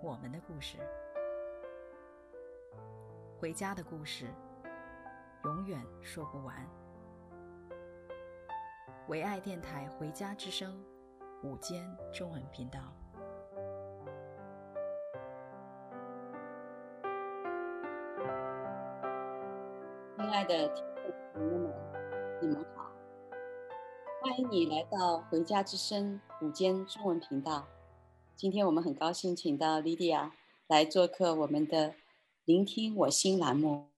我们的故事，回家的故事，永远说不完。唯爱电台《回家之声》午间中文频道。亲爱的听众朋友们，你们好，欢迎你来到《回家之声》午间中文频道。今天我们很高兴请到莉迪亚来做客我们的“聆听我心”栏目。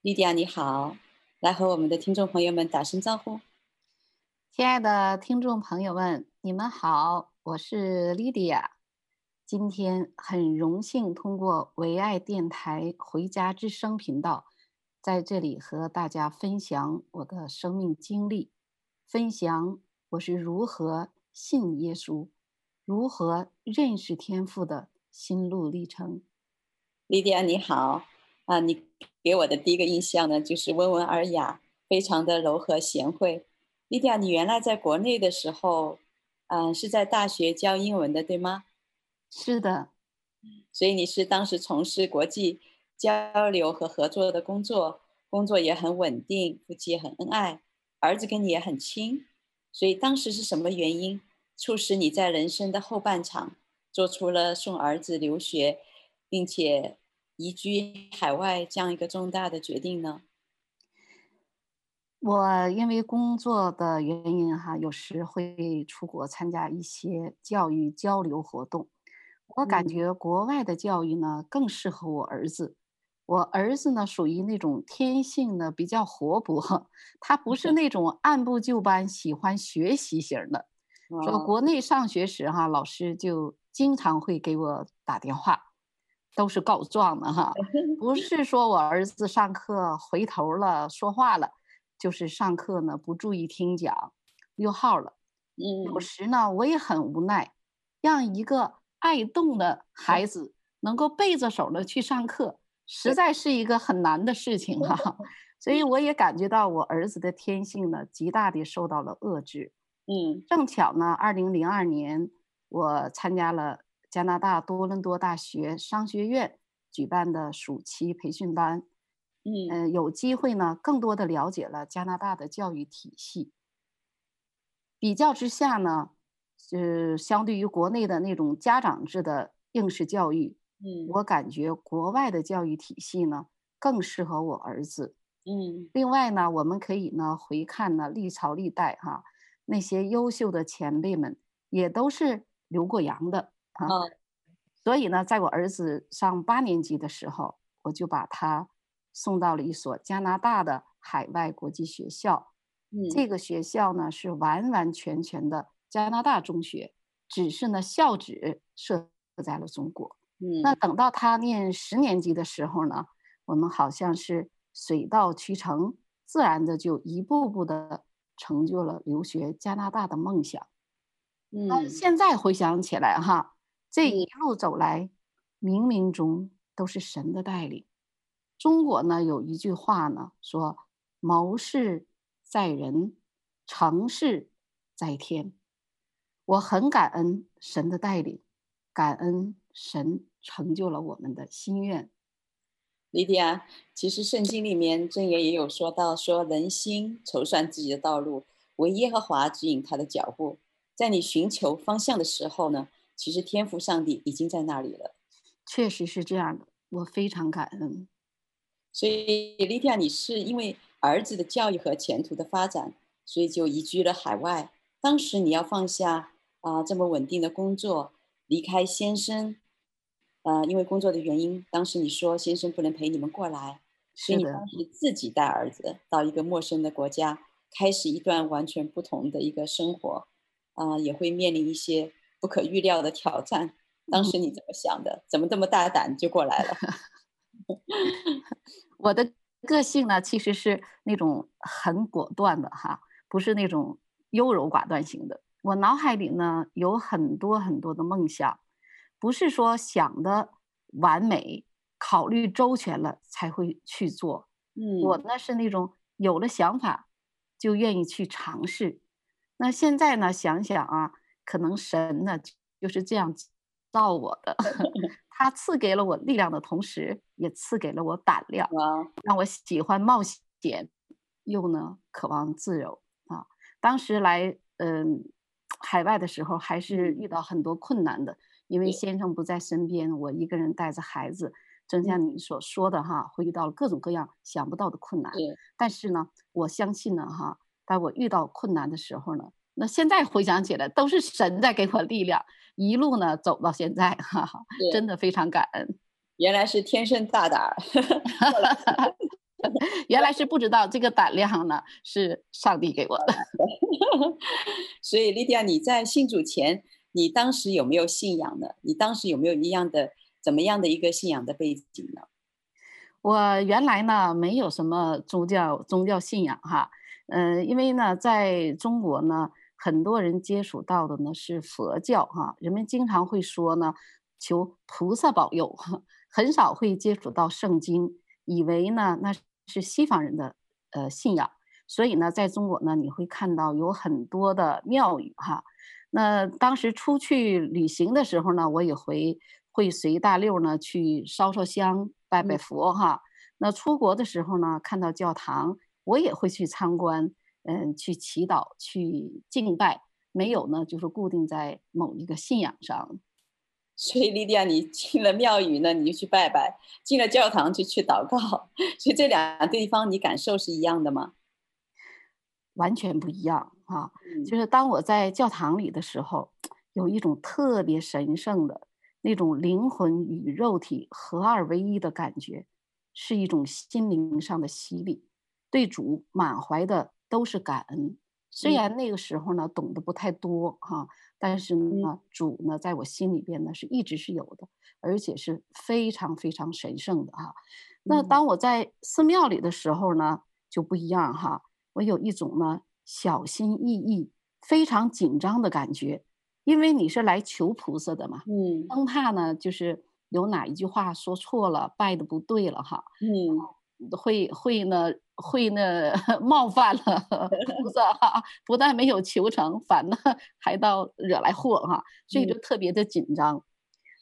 莉迪亚你好，来和我们的听众朋友们打声招呼。亲爱的听众朋友们，你们好，我是莉迪亚。今天很荣幸通过唯爱电台“回家之声”频道。在这里和大家分享我的生命经历，分享我是如何信耶稣，如何认识天赋的心路历程。莉迪亚你好，啊，你给我的第一个印象呢，就是温文尔雅，非常的柔和贤惠。莉迪亚，你原来在国内的时候，嗯、啊，是在大学教英文的，对吗？是的，所以你是当时从事国际。交流和合作的工作，工作也很稳定，夫妻也很恩爱，儿子跟你也很亲，所以当时是什么原因促使你在人生的后半场做出了送儿子留学，并且移居海外这样一个重大的决定呢？我因为工作的原因哈，有时会出国参加一些教育交流活动，我感觉国外的教育呢更适合我儿子。我儿子呢，属于那种天性呢比较活泼，他不是那种按部就班、喜欢学习型的。说国内上学时哈，老师就经常会给我打电话，都是告状的哈，不 是说我儿子上课回头了说话了，就是上课呢不注意听讲，溜号了。嗯有时呢我也很无奈，让一个爱动的孩子 能够背着手的去上课。实在是一个很难的事情哈、啊，所以我也感觉到我儿子的天性呢，极大的受到了遏制。嗯，正巧呢，二零零二年我参加了加拿大多伦多大学商学院举办的暑期培训班，嗯、呃，有机会呢，更多的了解了加拿大的教育体系。比较之下呢，是相对于国内的那种家长制的应试教育。嗯，我感觉国外的教育体系呢更适合我儿子。嗯，另外呢，我们可以呢回看呢历朝历代哈、啊、那些优秀的前辈们也都是留过洋的啊。哦、所以呢，在我儿子上八年级的时候，我就把他送到了一所加拿大的海外国际学校。嗯，这个学校呢是完完全全的加拿大中学，只是呢校址设在了中国。那等到他念十年级的时候呢，我们好像是水到渠成，自然的就一步步的成就了留学加拿大的梦想。嗯，现在回想起来哈，这一路走来，冥冥中都是神的带领。中国呢有一句话呢说：“谋事在人，成事在天。”我很感恩神的带领，感恩神。成就了我们的心愿。莉迪亚，其实圣经里面箴言也有说到，说人心筹算自己的道路，唯耶和华指引他的脚步。在你寻求方向的时候呢，其实天赋上帝已经在那里了。确实是这样的，我非常感恩。所以，莉迪亚，你是因为儿子的教育和前途的发展，所以就移居了海外。当时你要放下啊、呃、这么稳定的工作，离开先生。呃，因为工作的原因，当时你说先生不能陪你们过来，所以你当时自己带儿子到一个陌生的国家，开始一段完全不同的一个生活，啊、呃，也会面临一些不可预料的挑战。当时你怎么想的？怎么这么大胆就过来了？我的个性呢，其实是那种很果断的哈，不是那种优柔寡断型的。我脑海里呢有很多很多的梦想，不是说想的完美、考虑周全了才会去做。嗯，我呢是那种有了想法就愿意去尝试。那现在呢想想啊，可能神呢就是这样造我的。他赐给了我力量的同时，也赐给了我胆量，让我喜欢冒险，又呢渴望自由啊。当时来嗯海外的时候，还是遇到很多困难的，因为先生不在身边，我一个人带着孩子，正像你所说的哈，会遇到各种各样想不到的困难。但是呢，我相信呢哈，当我遇到困难的时候呢，那现在回想起来，都是神在给我力量。一路呢走到现在，哈哈，真的非常感恩。原来是天生大胆，原来是不知道这个胆量呢是上帝给我的。所以，莉迪亚，你在信主前，你当时有没有信仰呢？你当时有没有一样的怎么样的一个信仰的背景呢？我原来呢没有什么宗教宗教信仰哈，嗯、因为呢在中国呢。很多人接触到的呢是佛教哈，人们经常会说呢，求菩萨保佑，很少会接触到圣经，以为呢那是西方人的呃信仰，所以呢，在中国呢，你会看到有很多的庙宇哈。那当时出去旅行的时候呢，我也会会随大溜呢去烧烧香、拜拜佛哈。那出国的时候呢，看到教堂，我也会去参观。嗯，去祈祷，去敬拜，没有呢，就是固定在某一个信仰上。所以，莉迪亚，你进了庙宇呢，你就去拜拜；进了教堂就去祷告。所以，这两个地方你感受是一样的吗？完全不一样啊！就是当我在教堂里的时候，有一种特别神圣的那种灵魂与肉体合二为一的感觉，是一种心灵上的洗礼，对主满怀的。都是感恩，虽然那个时候呢懂得不太多哈，但是呢主呢在我心里边呢是一直是有的，而且是非常非常神圣的哈。那当我在寺庙里的时候呢就不一样哈，我有一种呢小心翼翼、非常紧张的感觉，因为你是来求菩萨的嘛，嗯，生怕呢就是有哪一句话说错了，拜的不对了哈，嗯。会会呢会呢 冒犯了 菩萨哈，不但没有求成，反呢还到惹来祸哈，所以就特别的紧张。嗯、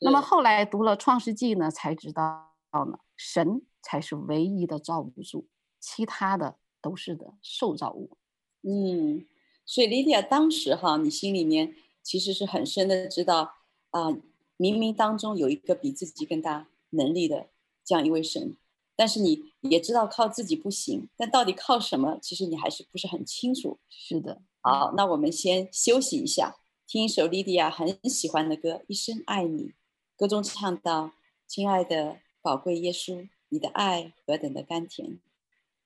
那么后来读了《创世纪》呢，才知道呢，神才是唯一的造物主，其他的都是的受造物。嗯，所以莉迪亚当时哈，你心里面其实是很深的知道啊，冥冥当中有一个比自己更大能力的这样一位神。但是你也知道靠自己不行，但到底靠什么？其实你还是不是很清楚。是的，好，那我们先休息一下，听一首莉迪亚很喜欢的歌《一生爱你》。歌中唱到：“亲爱的宝贵耶稣，你的爱何等的甘甜，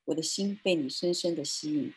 我的心被你深深的吸引。”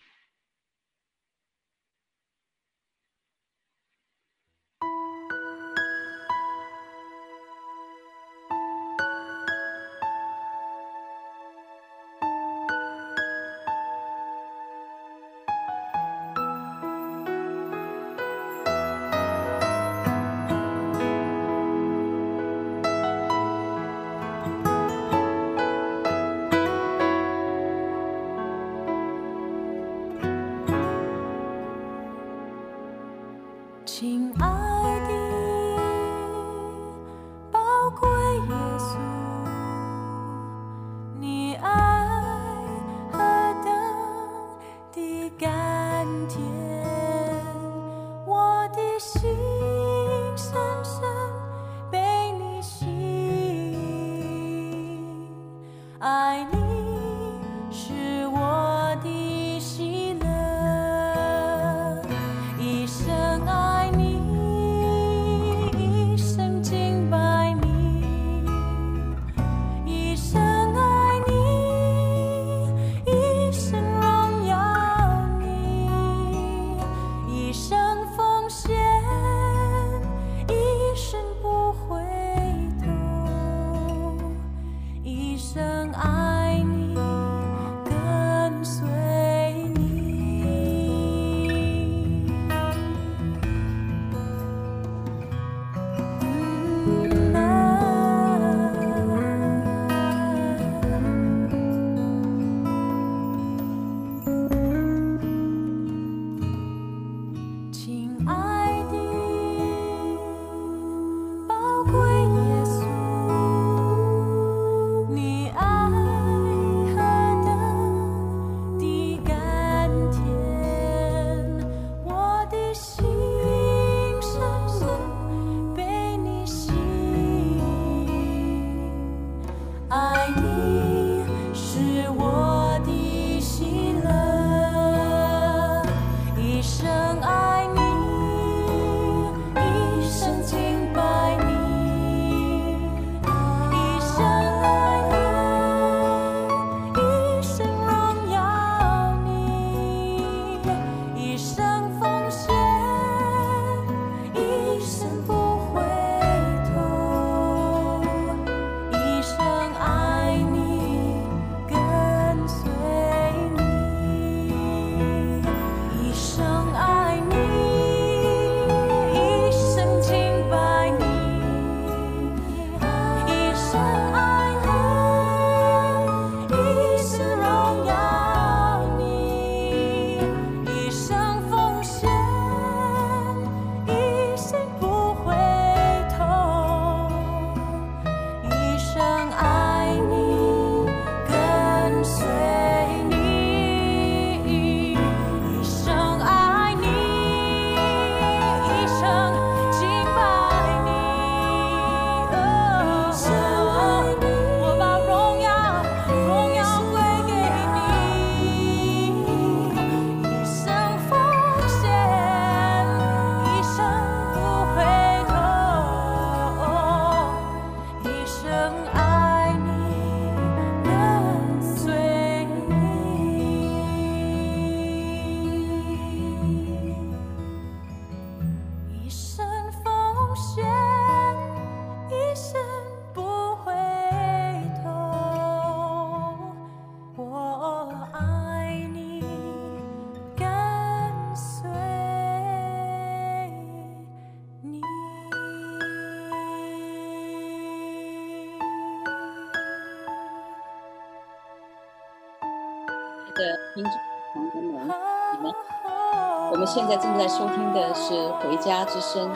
现在正在收听的是《回家之声》，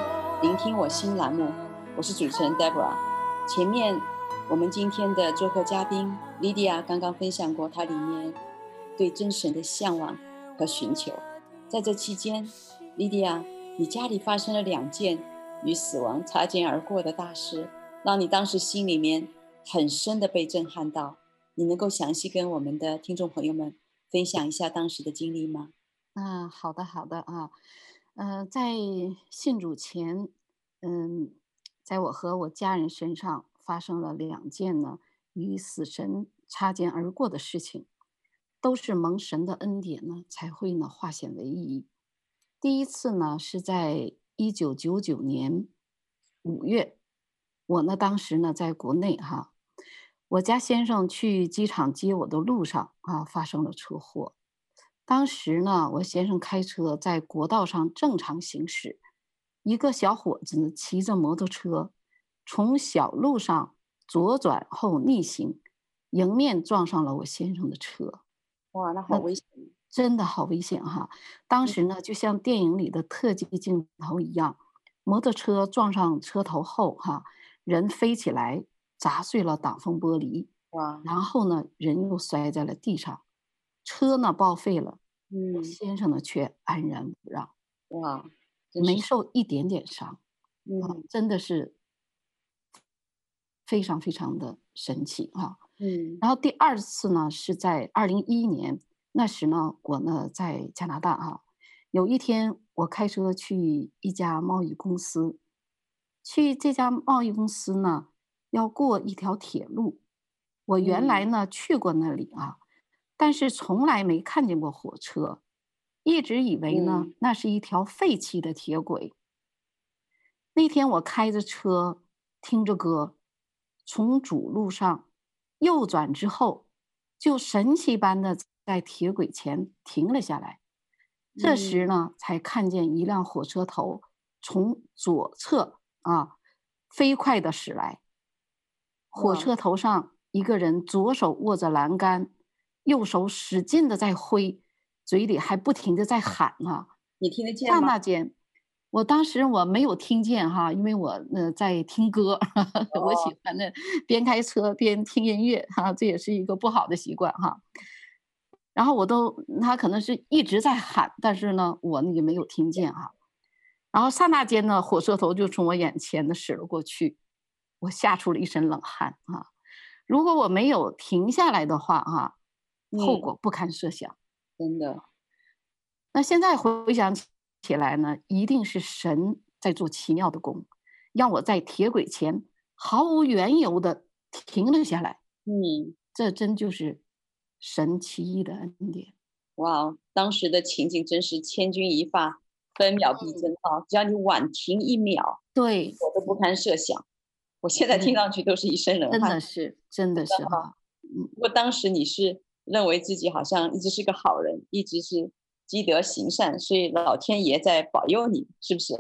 聆听我心栏目，我是主持人 Debra。前面我们今天的做客嘉宾 Lydia 刚刚分享过她里面对真神的向往和寻求。在这期间，Lydia，你家里发生了两件与死亡擦肩而过的大事，让你当时心里面很深的被震撼到。你能够详细跟我们的听众朋友们分享一下当时的经历吗？啊，好的，好的啊，呃，在信主前，嗯，在我和我家人身上发生了两件呢与死神擦肩而过的事情，都是蒙神的恩典呢才会呢化险为夷。第一次呢是在一九九九年五月，我呢当时呢在国内哈。我家先生去机场接我的路上啊，发生了车祸。当时呢，我先生开车在国道上正常行驶，一个小伙子骑着摩托车从小路上左转后逆行，迎面撞上了我先生的车。哇，那好危险！真的好危险哈！当时呢，就像电影里的特技镜头一样，摩托车撞上车头后哈，人飞起来。砸碎了挡风玻璃，哇！然后呢，人又摔在了地上，车呢报废了，嗯，先生呢却安然无恙，哇，没受一点点伤，嗯，真的是非常非常的神奇哈，嗯。然后第二次呢是在二零一一年，那时呢我呢在加拿大哈，有一天我开车去一家贸易公司，去这家贸易公司呢。要过一条铁路，我原来呢去过那里啊，但是从来没看见过火车，一直以为呢那是一条废弃的铁轨。那天我开着车，听着歌，从主路上右转之后，就神奇般的在铁轨前停了下来。这时呢，才看见一辆火车头从左侧啊飞快的驶来。火车头上一个人左手握着栏杆，右手使劲的在挥，嘴里还不停的在喊啊！你听得见吗？刹那间，我当时我没有听见哈，因为我呃在听歌，哦、我喜欢的边开车边听音乐哈，这也是一个不好的习惯哈。然后我都他可能是一直在喊，但是呢我也没有听见哈。然后刹那间呢，火车头就从我眼前的驶了过去。我吓出了一身冷汗啊！如果我没有停下来的话啊，后果不堪设想。真的。那现在回想起来呢，一定是神在做奇妙的工，让我在铁轨前毫无缘由的停了下来。嗯，这真就是神奇异的恩典。哇，当时的情景真是千钧一发，分秒必争啊！只要你晚停一秒，对，我都不堪设想。我现在听上去都是一身冷汗，真的是，真的是哈。嗯，不过当时你是认为自己好像一直是个好人，一直是积德行善，所以老天爷在保佑你，是不是？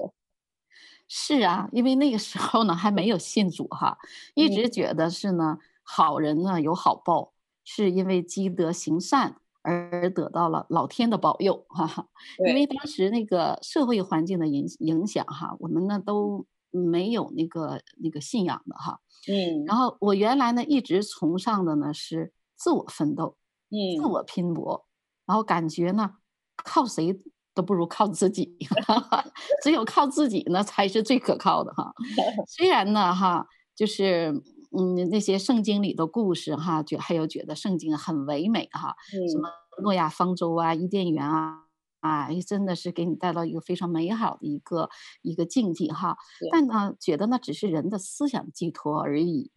是啊，因为那个时候呢还没有信主哈，一直觉得是呢，好人呢有好报，是因为积德行善而得到了老天的保佑哈哈。因为当时那个社会环境的影影响哈，我们呢都没有那个那个信仰的哈。嗯。然后我原来呢一直崇尚的呢是自我奋斗，嗯，自我拼搏，然后感觉呢靠谁都不如靠自己，只有靠自己呢才是最可靠的哈。虽然呢哈，就是嗯那些圣经里的故事哈，觉还有觉得圣经很唯美哈，嗯、什么诺亚方舟啊、伊甸园啊啊，真的是给你带到一个非常美好的一个一个境地哈。但呢，觉得那只是人的思想寄托而已，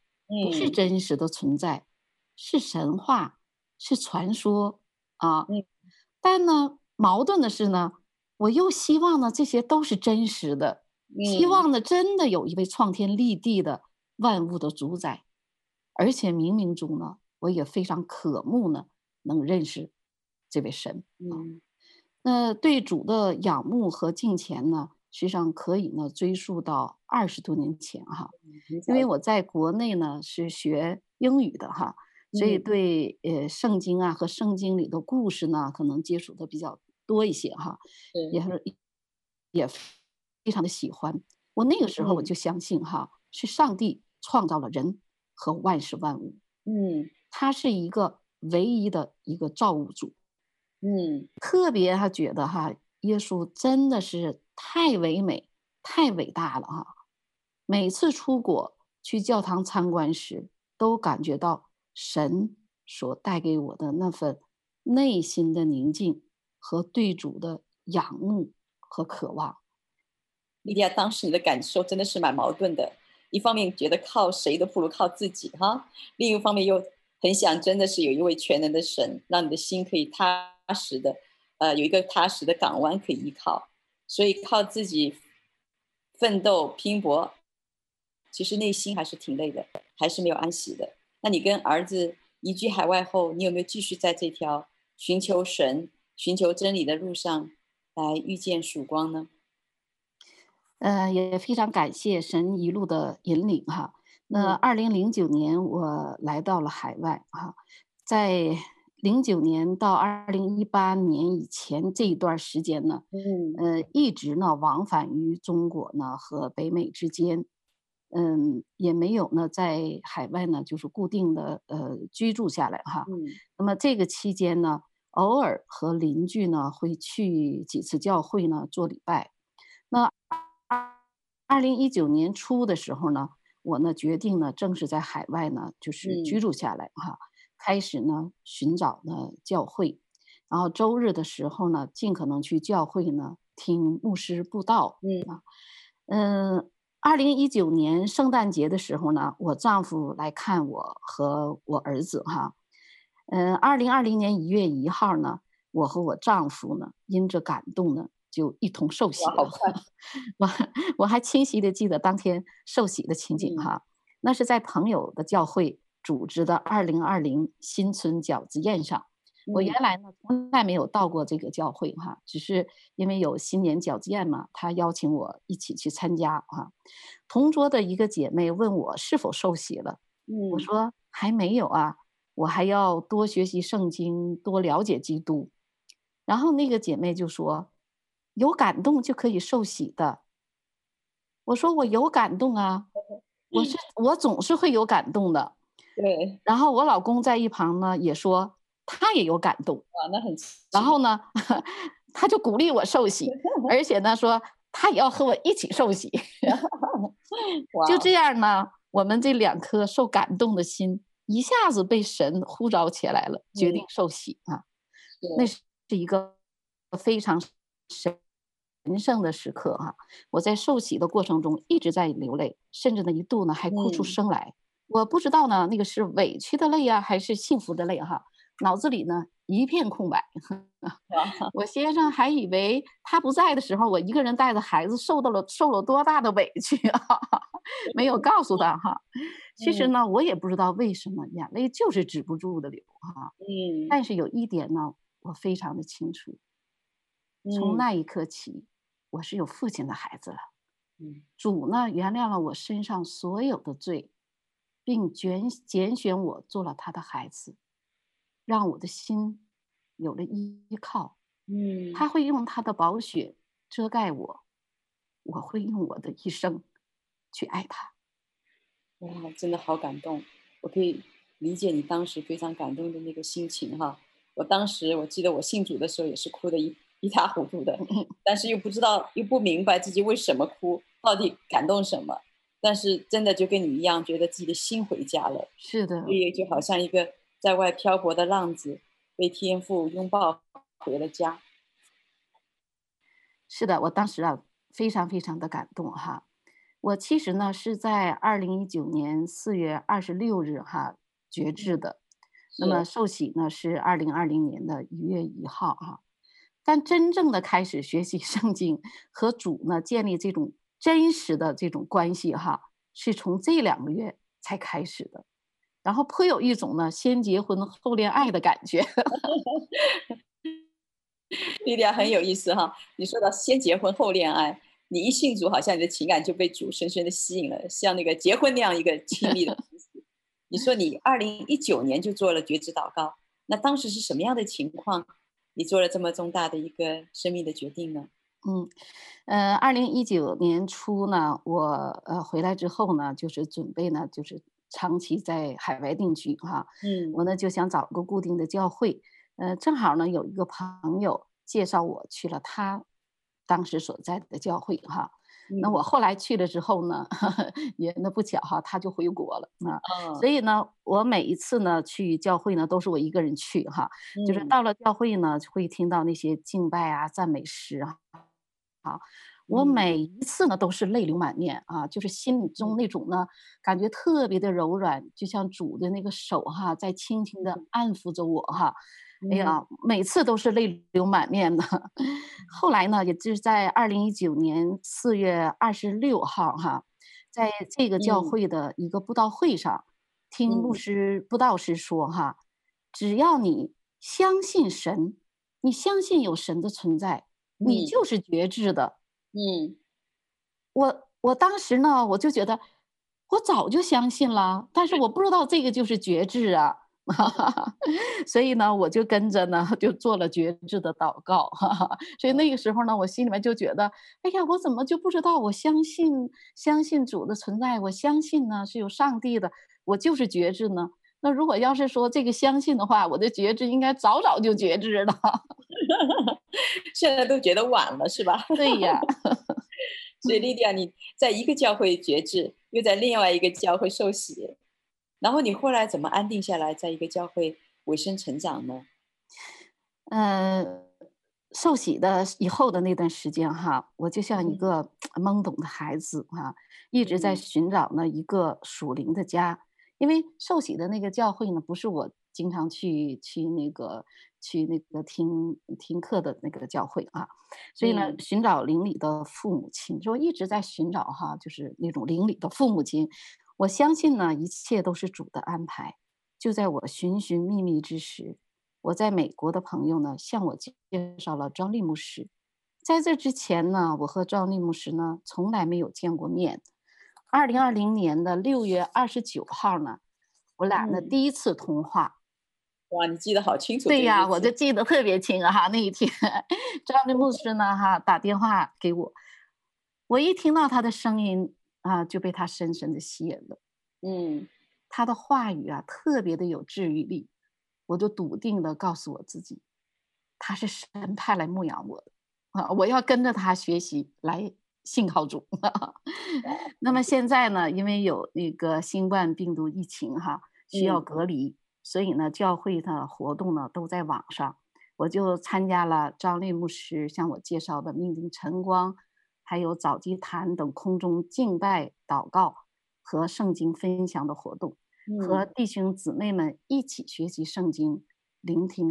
不是真实的存在，是神话，是传说啊。但呢。矛盾的是呢，我又希望呢这些都是真实的，希望呢真的有一位创天立地的万物的主宰，而且冥冥中呢，我也非常渴慕呢能认识这位神。嗯，那对主的仰慕和敬虔呢，实际上可以呢追溯到二十多年前哈，因为我在国内呢是学英语的哈。所以对呃圣经啊和圣经里的故事呢，可能接触的比较多一些哈，也。是也非常的喜欢。我那个时候我就相信哈，是上帝创造了人和万事万物，嗯，他是一个唯一的一个造物主，嗯，特别他觉得哈，耶稣真的是太唯美、太伟大了哈。每次出国去教堂参观时，都感觉到。神所带给我的那份内心的宁静和对主的仰慕和渴望，莉迪亚，当时你的感受真的是蛮矛盾的。一方面觉得靠谁都不如靠自己哈，另一方面又很想真的是有一位全能的神，让你的心可以踏实的，呃，有一个踏实的港湾可以依靠。所以靠自己奋斗拼搏，其实内心还是挺累的，还是没有安息的。那你跟儿子移居海外后，你有没有继续在这条寻求神、寻求真理的路上来遇见曙光呢？呃，也非常感谢神一路的引领哈。那二零零九年我来到了海外哈，在零九年到二零一八年以前这一段时间呢，嗯，呃，一直呢往返于中国呢和北美之间。嗯，也没有呢，在海外呢，就是固定的呃居住下来哈。嗯。那么这个期间呢，偶尔和邻居呢会去几次教会呢做礼拜。那二零一九年初的时候呢，我呢决定呢正式在海外呢就是居住下来哈，嗯、开始呢寻找呢教会，然后周日的时候呢尽可能去教会呢听牧师布道。嗯啊，嗯。二零一九年圣诞节的时候呢，我丈夫来看我和我儿子哈。嗯，二零二零年一月一号呢，我和我丈夫呢，因着感动呢，就一同受洗了。我我还清晰的记得当天受洗的情景哈，那是在朋友的教会组织的二零二零新春饺子宴上。我原来呢从来没有到过这个教会哈，只是因为有新年饺子宴嘛，他邀请我一起去参加哈。同桌的一个姐妹问我是否受洗了，我说还没有啊，我还要多学习圣经，多了解基督。然后那个姐妹就说，有感动就可以受洗的。我说我有感动啊，我是我总是会有感动的。对。然后我老公在一旁呢也说。他也有感动啊，那很。然后呢，他就鼓励我受洗，而且呢说他也要和我一起受洗。就这样呢，我们这两颗受感动的心一下子被神呼召起来了，决定受洗啊。那是一个非常神圣的时刻哈。我在受洗的过程中一直在流泪，甚至呢一度呢还哭出声来。我不知道呢，那个是委屈的泪呀，还是幸福的泪哈。脑子里呢一片空白，我先生还以为他不在的时候，我一个人带着孩子受到了受了多大的委屈啊！没有告诉他哈。其实呢，我也不知道为什么眼泪就是止不住的流哈。嗯。但是有一点呢，我非常的清楚，从那一刻起，我是有父亲的孩子了。主呢原谅了我身上所有的罪，并拣拣选我做了他的孩子，让我的心有了依靠。嗯，他会用他的宝血遮盖我，我会用我的一生去爱他。哇，真的好感动！我可以理解你当时非常感动的那个心情哈。我当时我记得我信主的时候也是哭的一一塌糊涂的，但是又不知道又不明白自己为什么哭，到底感动什么。但是真的就跟你一样，觉得自己的心回家了。是的，所以就好像一个在外漂泊的浪子，被天父拥抱回了家。是的，我当时啊非常非常的感动哈。我其实呢是在二零一九年四月二十六日哈决志的，那么受洗呢是二零二零年的一月一号哈。但真正的开始学习圣经和主呢建立这种真实的这种关系哈，是从这两个月才开始的，然后颇有一种呢先结婚后恋爱的感觉。莉莉亚很有意思哈，你说到先结婚后恋爱，你一信主，好像你的情感就被主深深的吸引了，像那个结婚那样一个亲密的。你说你二零一九年就做了觉知祷告，那当时是什么样的情况？你做了这么重大的一个生命的决定呢？嗯，呃，二零一九年初呢，我呃回来之后呢，就是准备呢，就是长期在海外定居哈。嗯，我呢就想找个固定的教会。呃，正好呢，有一个朋友介绍我去了他当时所在的教会哈。嗯、那我后来去了之后呢，呵 呵也那不巧哈，他就回国了啊。哦、所以呢，我每一次呢去教会呢，都是我一个人去哈。嗯、就是到了教会呢，会听到那些敬拜啊、赞美诗啊。好，我每一次呢都是泪流满面啊，就是心中那种呢感觉特别的柔软，就像主的那个手哈，在轻轻的安抚着我哈。哎呀，每次都是泪流满面的。后来呢，也就是在二零一九年四月二十六号哈，在这个教会的一个布道会上，听牧师布道师说哈，只要你相信神，你相信有神的存在，你就是觉知的。嗯，我我当时呢，我就觉得我早就相信了，但是我不知道这个就是觉知啊。哈哈，所以呢，我就跟着呢，就做了觉知的祷告。哈哈，所以那个时候呢，我心里面就觉得，哎呀，我怎么就不知道？我相信，相信主的存在，我相信呢是有上帝的，我就是觉知呢。那如果要是说这个相信的话，我的觉知应该早早就觉知了。现在都觉得晚了，是吧？对呀。所以莉迪亚，你在一个教会觉知，又在另外一个教会受洗。然后你后来怎么安定下来，在一个教会委身成长呢？呃，受洗的以后的那段时间哈，我就像一个懵懂的孩子哈，一直在寻找呢一个属灵的家。因为受洗的那个教会呢，不是我经常去去那个去那个听听课的那个教会啊，所以呢，寻找邻里的父母亲，就一直在寻找哈，就是那种邻里的父母亲。我相信呢，一切都是主的安排。就在我寻寻觅觅之时，我在美国的朋友呢，向我介绍了张利牧师。在这之前呢，我和张利牧师呢，从来没有见过面。二零二零年的六月二十九号呢，我俩呢第一次通话。嗯、哇，你记得好清楚。对呀，我就记得特别清哈。那一天，庄利牧师呢，哈打电话给我，我一听到他的声音。啊，就被他深深的吸引了。嗯，他的话语啊，特别的有治愈力。我就笃定的告诉我自己，他是神派来牧养我的啊！我要跟着他学习，来信靠主。那么现在呢，因为有那个新冠病毒疫情哈，需要隔离，嗯、所以呢，教会的活动呢都在网上。我就参加了张丽牧师向我介绍的命定晨光。还有早基坛等空中敬拜、祷告和圣经分享的活动，嗯、和弟兄姊妹们一起学习圣经，聆听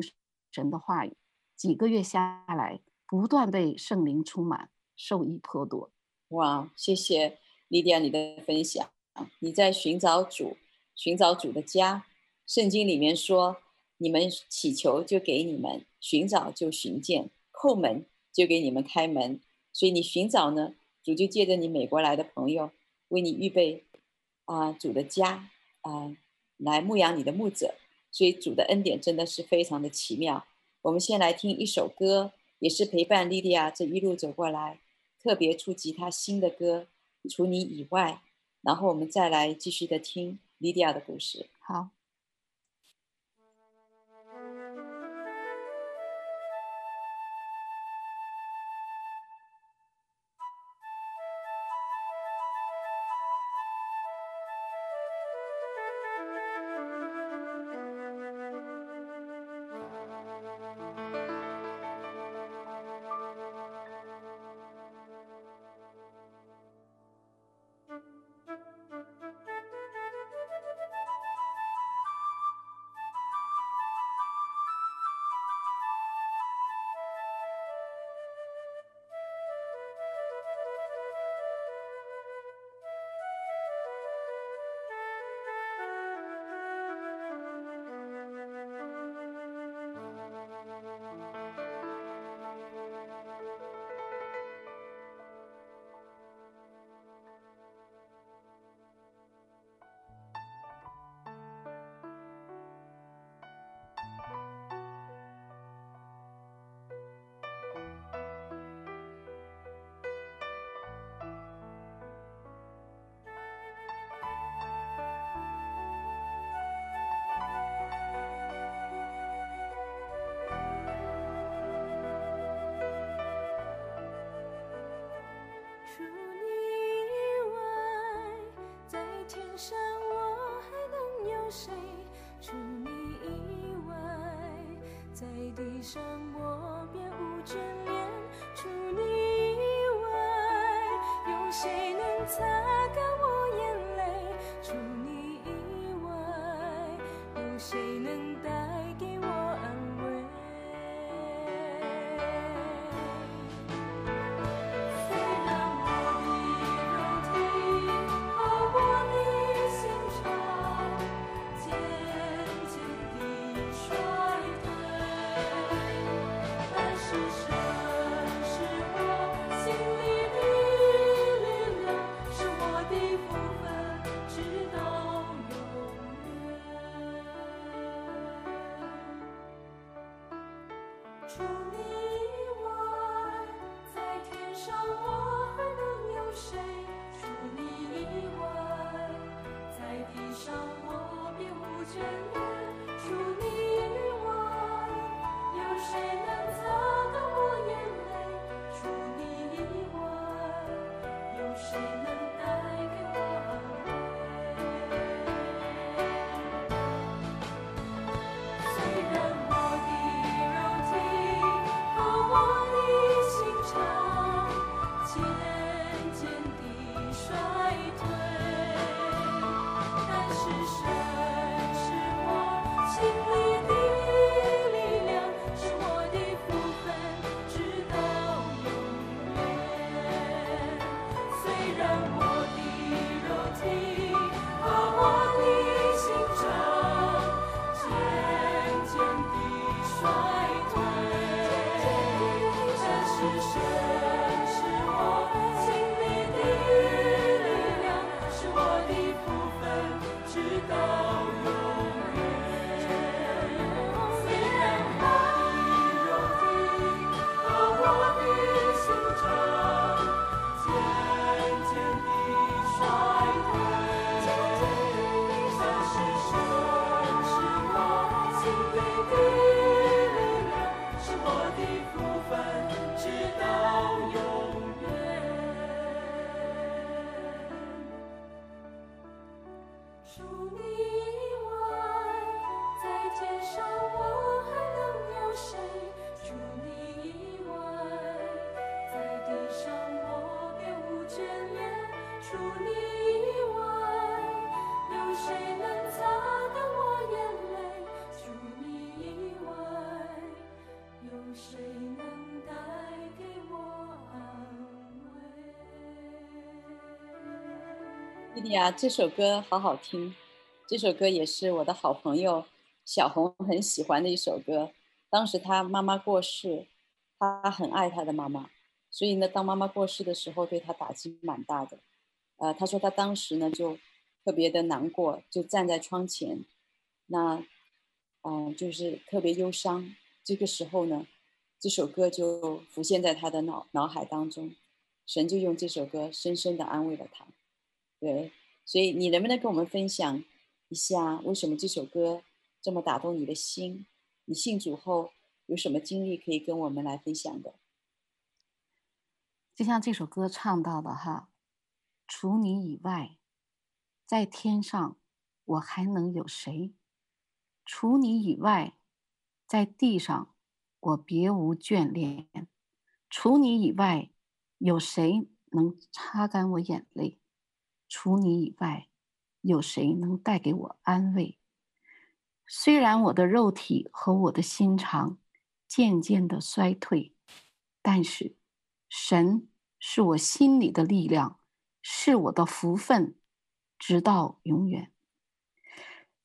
神的话语。几个月下来，不断被圣灵充满，受益颇多。哇，谢谢莉迪亚你的分享。你在寻找主，寻找主的家。圣经里面说：“你们祈求，就给你们；寻找，就寻见；叩门，就给你们开门。”所以你寻找呢，主就借着你美国来的朋友，为你预备啊、主的家啊、来牧养你的牧者。所以主的恩典真的是非常的奇妙。我们先来听一首歌，也是陪伴莉莉亚这一路走过来，特别触及她心的歌。除你以外，然后我们再来继续的听莉莉亚的故事。好。我别无眷恋。除你以外有谁能擦干我眼泪？莉亚，这首歌好好听。这首歌也是我的好朋友小红很喜欢的一首歌。当时她妈妈过世，她很爱她的妈妈，所以呢，当妈妈过世的时候，对她打击蛮大的。呃，他说他当时呢就特别的难过，就站在窗前，那嗯、就是特别忧伤。这个时候呢，这首歌就浮现在他的脑脑海当中，神就用这首歌深深的安慰了他。对，所以你能不能跟我们分享一下，为什么这首歌这么打动你的心？你信主后有什么经历可以跟我们来分享的？就像这首歌唱到的哈，除你以外，在天上我还能有谁？除你以外，在地上我别无眷恋。除你以外，有谁能擦干我眼泪？除你以外，有谁能带给我安慰？虽然我的肉体和我的心肠渐渐的衰退，但是神是我心里的力量，是我的福分，直到永远。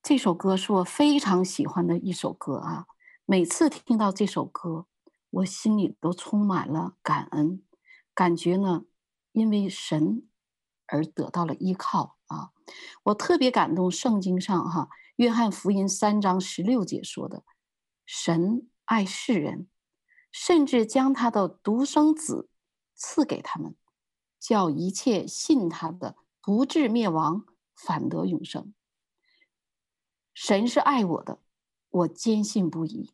这首歌是我非常喜欢的一首歌啊！每次听到这首歌，我心里都充满了感恩，感觉呢，因为神而得到了依靠啊！我特别感动，圣经上哈。约翰福音三章十六节说的：“神爱世人，甚至将他的独生子赐给他们，叫一切信他的不至灭亡，反得永生。”神是爱我的，我坚信不疑。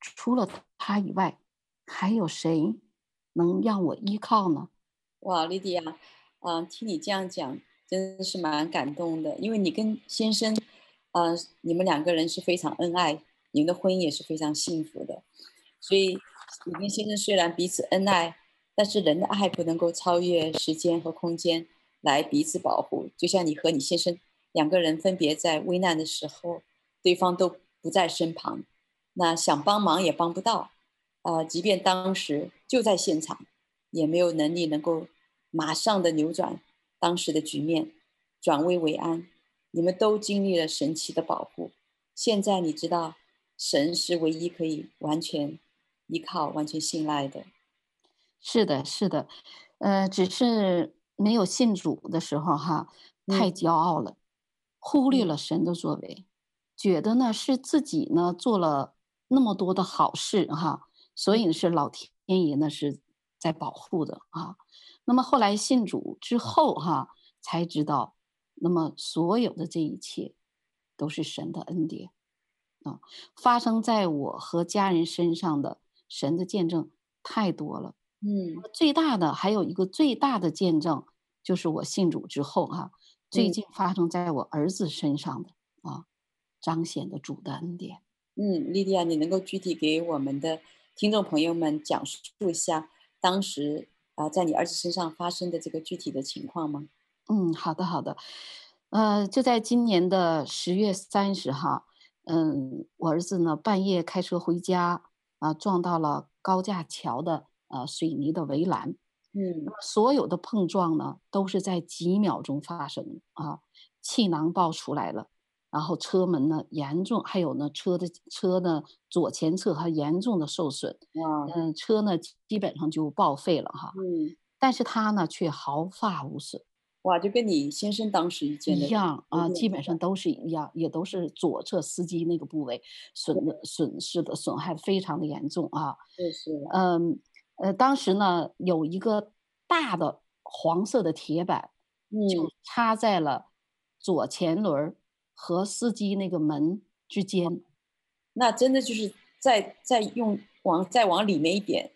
除了他以外，还有谁能让我依靠呢？哇，莉迪亚，啊，听你这样讲，真的是蛮感动的，因为你跟先生。啊、你们两个人是非常恩爱，你们的婚姻也是非常幸福的。所以，你跟先生虽然彼此恩爱，但是人的爱不能够超越时间和空间来彼此保护。就像你和你先生两个人分别在危难的时候，对方都不在身旁，那想帮忙也帮不到。啊、即便当时就在现场，也没有能力能够马上的扭转当时的局面，转危为安。你们都经历了神奇的保护，现在你知道，神是唯一可以完全依靠、完全信赖的。是的，是的，呃，只是没有信主的时候哈，太骄傲了，嗯、忽略了神的作为，觉得呢是自己呢做了那么多的好事哈，所以是老天爷呢是在保护的啊。那么后来信主之后哈，才知道。那么，所有的这一切都是神的恩典啊！发生在我和家人身上的神的见证太多了。嗯，最大的还有一个最大的见证，就是我信主之后哈、啊，最近发生在我儿子身上的啊，彰显的主的恩典。嗯，莉迪亚，你能够具体给我们的听众朋友们讲述一下当时啊，在你儿子身上发生的这个具体的情况吗？嗯，好的，好的，呃，就在今年的十月三十号，嗯，我儿子呢半夜开车回家，啊，撞到了高架桥的呃水泥的围栏，嗯，所有的碰撞呢都是在几秒钟发生啊，气囊爆出来了，然后车门呢严重，还有呢车的车呢左前侧还严重的受损，哇，嗯，车呢基本上就报废了哈，嗯，但是他呢却毫发无损。哇，就跟你先生当时一见的一样啊，基本上都是一样，也都是左侧司机那个部位损的损失的损害非常的严重啊。是是。嗯呃，当时呢有一个大的黄色的铁板，就插在了左前轮和司机那个门之间。嗯、那真的就是再再用往再往里面一点，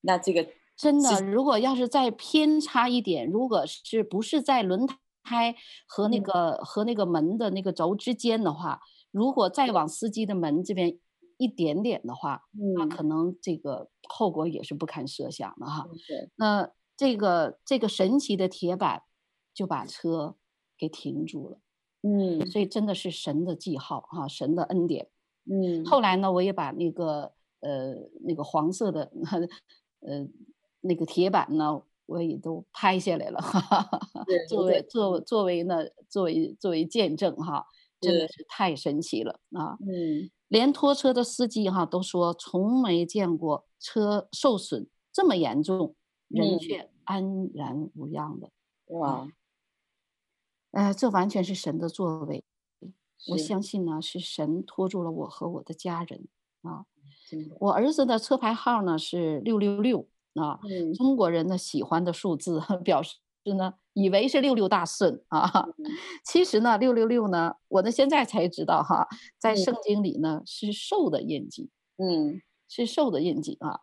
那这个。真的，如果要是再偏差一点，如果是不是在轮胎和那个、嗯、和那个门的那个轴之间的话，如果再往司机的门这边一点点的话，嗯、那可能这个后果也是不堪设想的哈。嗯、那这个这个神奇的铁板就把车给停住了。嗯，所以真的是神的记号哈，神的恩典。嗯，后来呢，我也把那个呃那个黄色的呃。那个铁板呢，我也都拍下来了，哈哈哈，作为作作为呢，作为作为见证哈，真的是太神奇了啊！嗯，连拖车的司机哈都说从没见过车受损这么严重，人却安然无恙的。哇，呃，这完全是神的作为。我相信呢，是神托住了我和我的家人啊。我儿子的车牌号呢是六六六啊，嗯、中国人呢喜欢的数字，表示呢以为是六六大顺啊。嗯、其实呢，六六六呢，我呢现在才知道哈，在圣经里呢、嗯、是兽的印记，嗯，是兽的印记啊。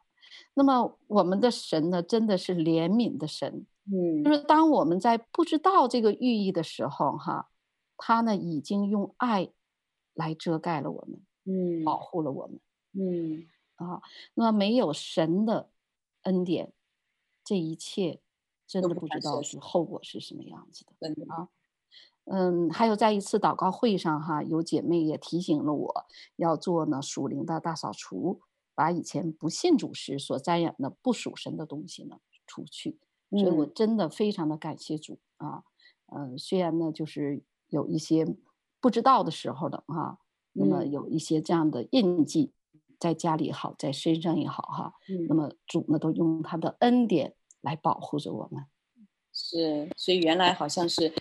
那么我们的神呢，真的是怜悯的神，嗯，就是当我们在不知道这个寓意的时候哈。他呢，已经用爱来遮盖了我们，嗯，保护了我们，嗯。啊，那么没有神的恩典，这一切真的不知道是后果是什么样子的，的啊，嗯，还有在一次祷告会上哈，有姐妹也提醒了我要做呢属灵的大扫除，把以前不信主时所沾染的不属神的东西呢除去，所以我真的非常的感谢主啊，嗯，虽然呢就是。有一些不知道的时候的哈，那么有一些这样的印记，在家里也好，在身上也好哈，那么主呢都用他的恩典来保护着我们。是，所以原来好像是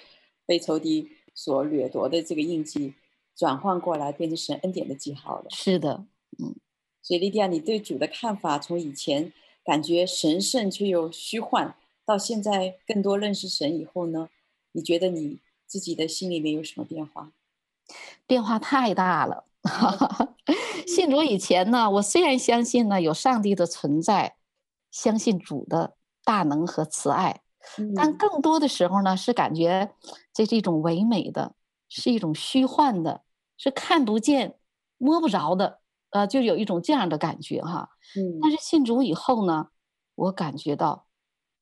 被仇敌所掠夺的这个印记，转换过来变成神恩典的记号了。是的，嗯。所以莉迪亚，你对主的看法，从以前感觉神圣却又虚幻，到现在更多认识神以后呢，你觉得你？自己的心里面有什么变化？变化太大了。信主以前呢，我虽然相信呢有上帝的存在，相信主的大能和慈爱，但更多的时候呢是感觉这是一种唯美的，是一种虚幻的，是看不见、摸不着的，呃，就有一种这样的感觉哈。嗯。但是信主以后呢，我感觉到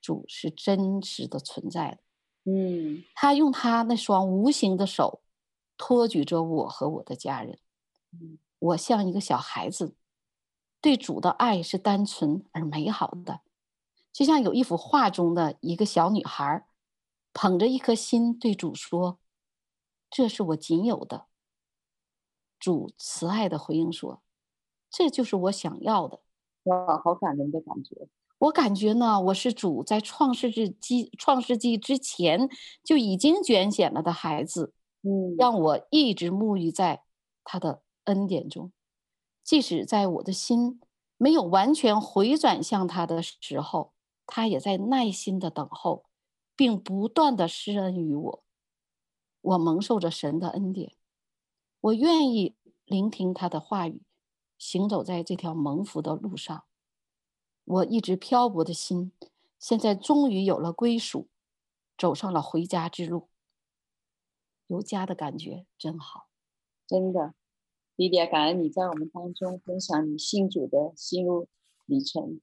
主是真实的存在的。嗯，他用他那双无形的手托举着我和我的家人。嗯，我像一个小孩子，对主的爱是单纯而美好的，就像有一幅画中的一个小女孩，捧着一颗心对主说：“这是我仅有的。”主慈爱的回应说：“这就是我想要的。”哇，好感人的感觉。我感觉呢，我是主在创世纪创世纪之前就已经拣选了的孩子，嗯，让我一直沐浴在他的恩典中，即使在我的心没有完全回转向他的时候，他也在耐心的等候，并不断的施恩于我。我蒙受着神的恩典，我愿意聆听他的话语，行走在这条蒙福的路上。我一直漂泊的心，现在终于有了归属，走上了回家之路。有家的感觉真好，真的。莉迪亚，感恩你在我们当中分享你信主的心路历程，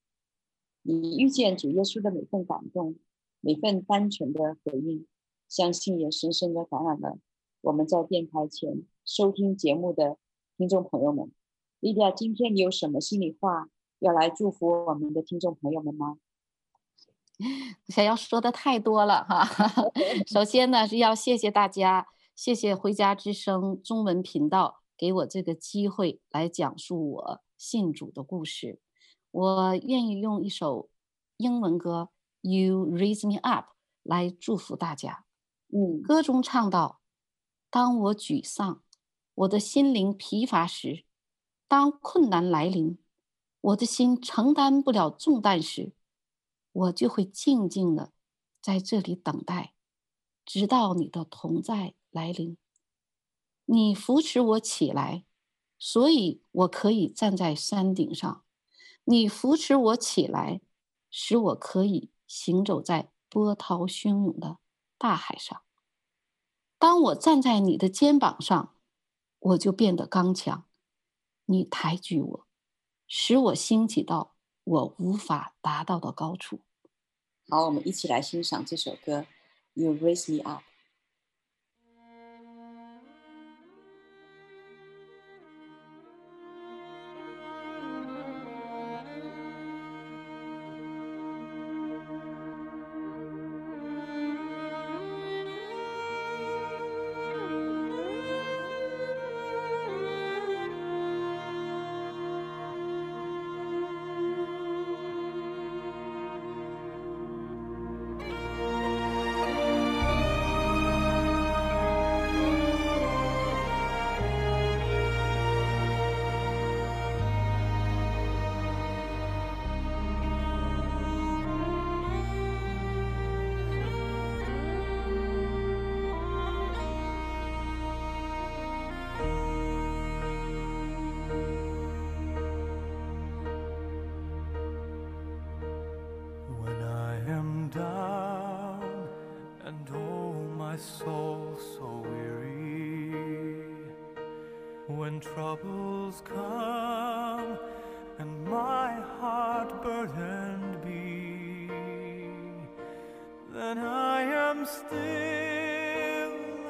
你遇见主耶稣的每份感动，每份单纯的回应，相信也深深的感染了我们在电台前收听节目的听众朋友们。莉迪亚，今天你有什么心里话？要来祝福我们的听众朋友们吗？想要说的太多了哈。首先呢，是要谢谢大家，谢谢回家之声中文频道给我这个机会来讲述我信主的故事。我愿意用一首英文歌《You Raise Me Up》来祝福大家。嗯，歌中唱到：“当我沮丧，我的心灵疲乏时，当困难来临。”我的心承担不了重担时，我就会静静的在这里等待，直到你的同在来临。你扶持我起来，所以我可以站在山顶上。你扶持我起来，使我可以行走在波涛汹涌的大海上。当我站在你的肩膀上，我就变得刚强。你抬举我。使我兴起到我无法达到的高处。好，我们一起来欣赏这首歌《You Raise Me Up》。my soul so weary. When troubles come and my heart burdened be then I am still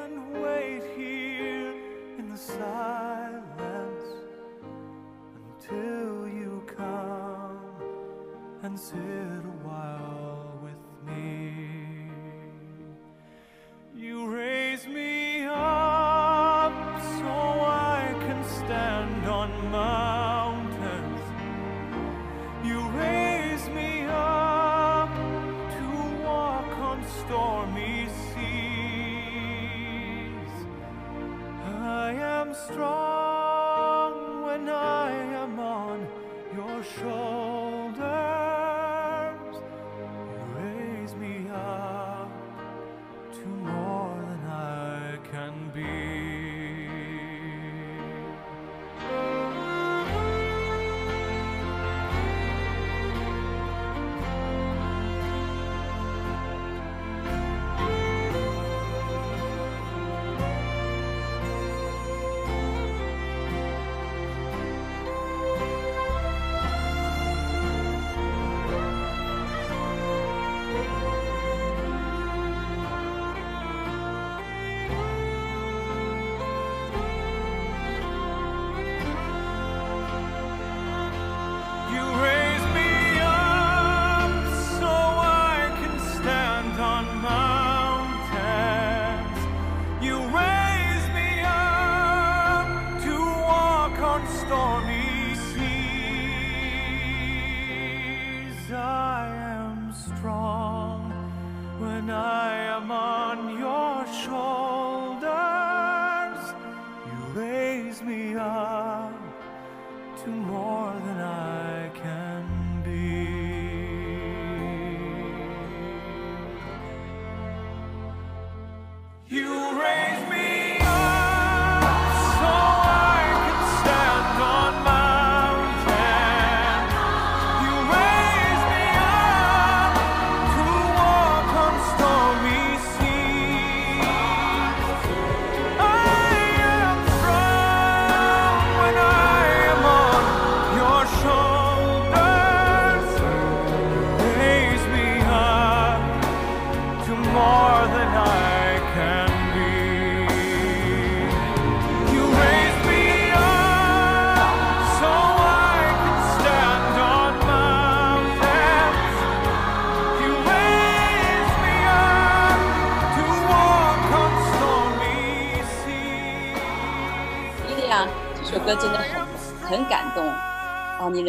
and wait here in the silence until you come and sit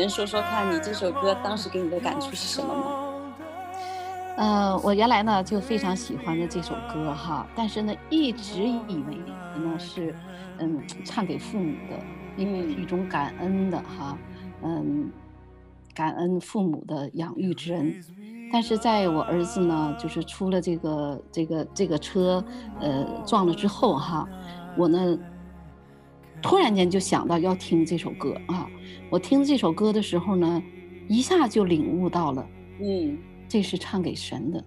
能说说看你这首歌当时给你的感触是什么吗？呃，我原来呢就非常喜欢的这首歌哈，但是呢一直以为呢是，嗯，唱给父母的，因为是一种感恩的哈，嗯，感恩父母的养育之恩。但是在我儿子呢，就是出了这个这个这个车，呃，撞了之后哈，我呢突然间就想到要听这首歌啊。我听这首歌的时候呢，一下就领悟到了，嗯，这是唱给神的，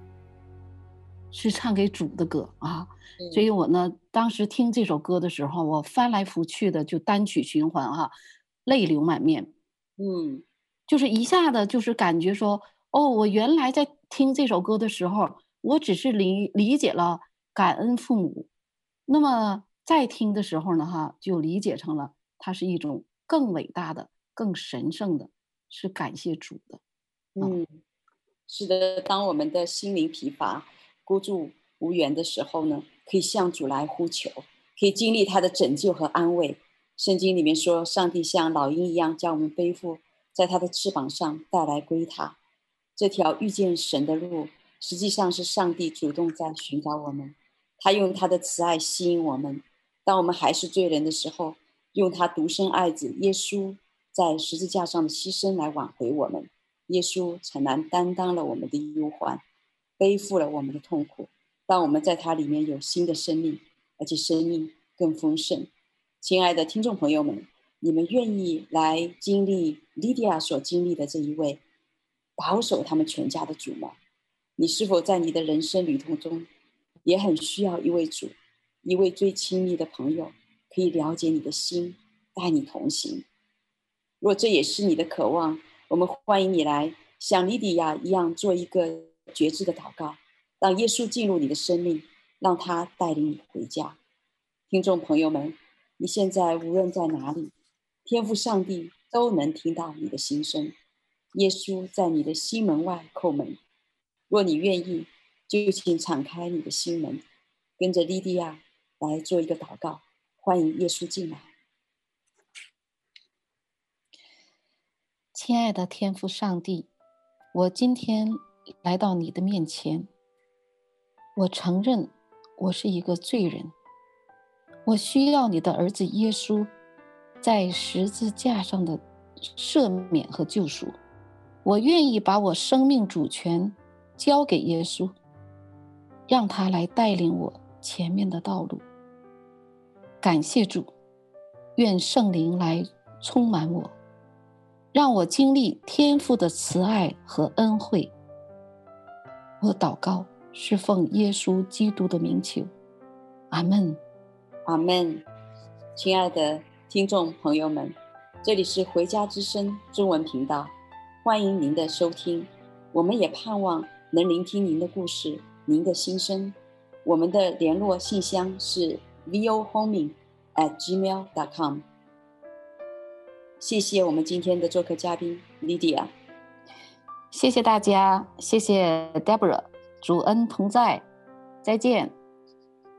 是唱给主的歌啊。嗯所以我呢，当时听这首歌的时候，我翻来覆去的就单曲循环哈、啊，泪流满面。嗯就是一下子就是感觉说，哦，我原来在听这首歌的时候，我只是理理解了感恩父母，那么再听的时候呢，哈，就理解成了它是一种更伟大的、更神圣的，是感谢主的。嗯，是的，当我们的心灵疲乏、孤注无援的时候呢，可以向主来呼求，可以经历他的拯救和安慰。圣经里面说，上帝像老鹰一样将我们背负在他的翅膀上带来归他。这条遇见神的路，实际上是上帝主动在寻找我们，他用他的慈爱吸引我们。当我们还是罪人的时候，用他独生爱子耶稣在十字架上的牺牲来挽回我们。耶稣诚然担当了我们的忧患，背负了我们的痛苦，让我们在他里面有新的生命，而且生命更丰盛。亲爱的听众朋友们，你们愿意来经历莉迪亚所经历的这一位保守他们全家的主吗？你是否在你的人生旅途中也很需要一位主，一位最亲密的朋友，可以了解你的心，带你同行。若这也是你的渴望，我们欢迎你来像莉迪亚一样做一个觉知的祷告，让耶稣进入你的生命，让他带领你回家。听众朋友们，你现在无论在哪里，天父上帝都能听到你的心声。耶稣在你的心门外叩门，若你愿意，就请敞开你的心门，跟着莉迪亚来做一个祷告，欢迎耶稣进来。亲爱的天父上帝，我今天来到你的面前。我承认我是一个罪人，我需要你的儿子耶稣在十字架上的赦免和救赎。我愿意把我生命主权交给耶稣，让他来带领我前面的道路。感谢主，愿圣灵来充满我。让我经历天父的慈爱和恩惠。我祷告，是奉耶稣基督的名求，阿门，阿门。亲爱的听众朋友们，这里是回家之声中文频道，欢迎您的收听。我们也盼望能聆听您的故事，您的心声。我们的联络信箱是 vohoming@gmail.com。谢谢我们今天的做客嘉宾 Lydia，谢谢大家，谢谢 Deborah，主恩同在，再见。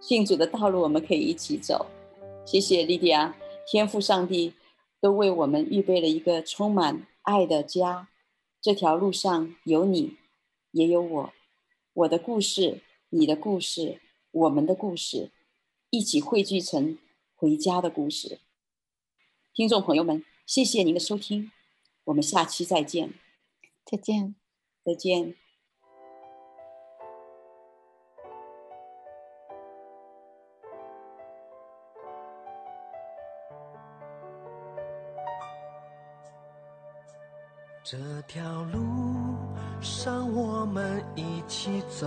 信主的道路我们可以一起走，谢谢 Lydia，天父上帝都为我们预备了一个充满爱的家，这条路上有你，也有我，我的故事，你的故事，我们的故事，一起汇聚成回家的故事。听众朋友们。谢谢您的收听，我们下期再见。再见，再见。这条路上我们一起走，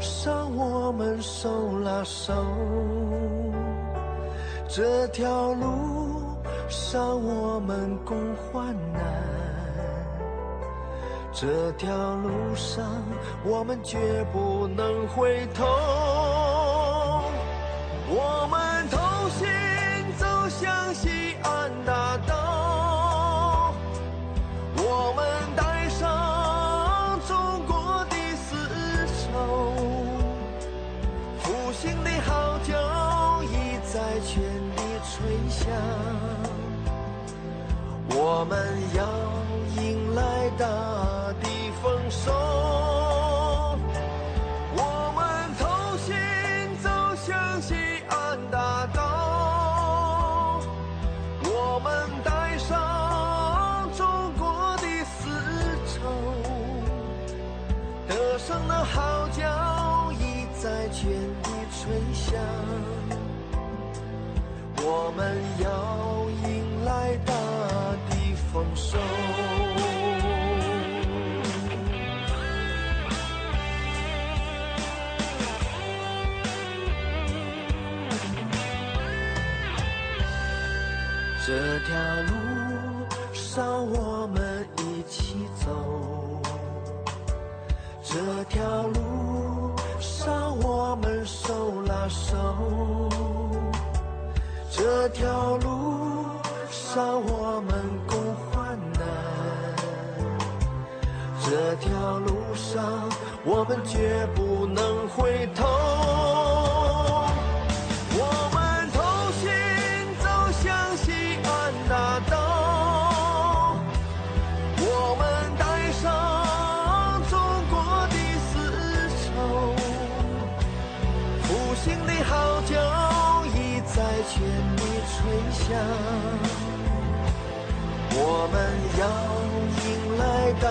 上我们手拉手，这条路。上我们共患难，这条路上我们绝不能回头。我们要迎来大地丰收，我们同心走向西安大道，我们带上中国的丝绸，歌声的号角已在全地吹响，我们绝不能回头。我们同行走向西安大道，我们带上中国的丝绸，复兴的号角已在。全力吹响，我们要迎来大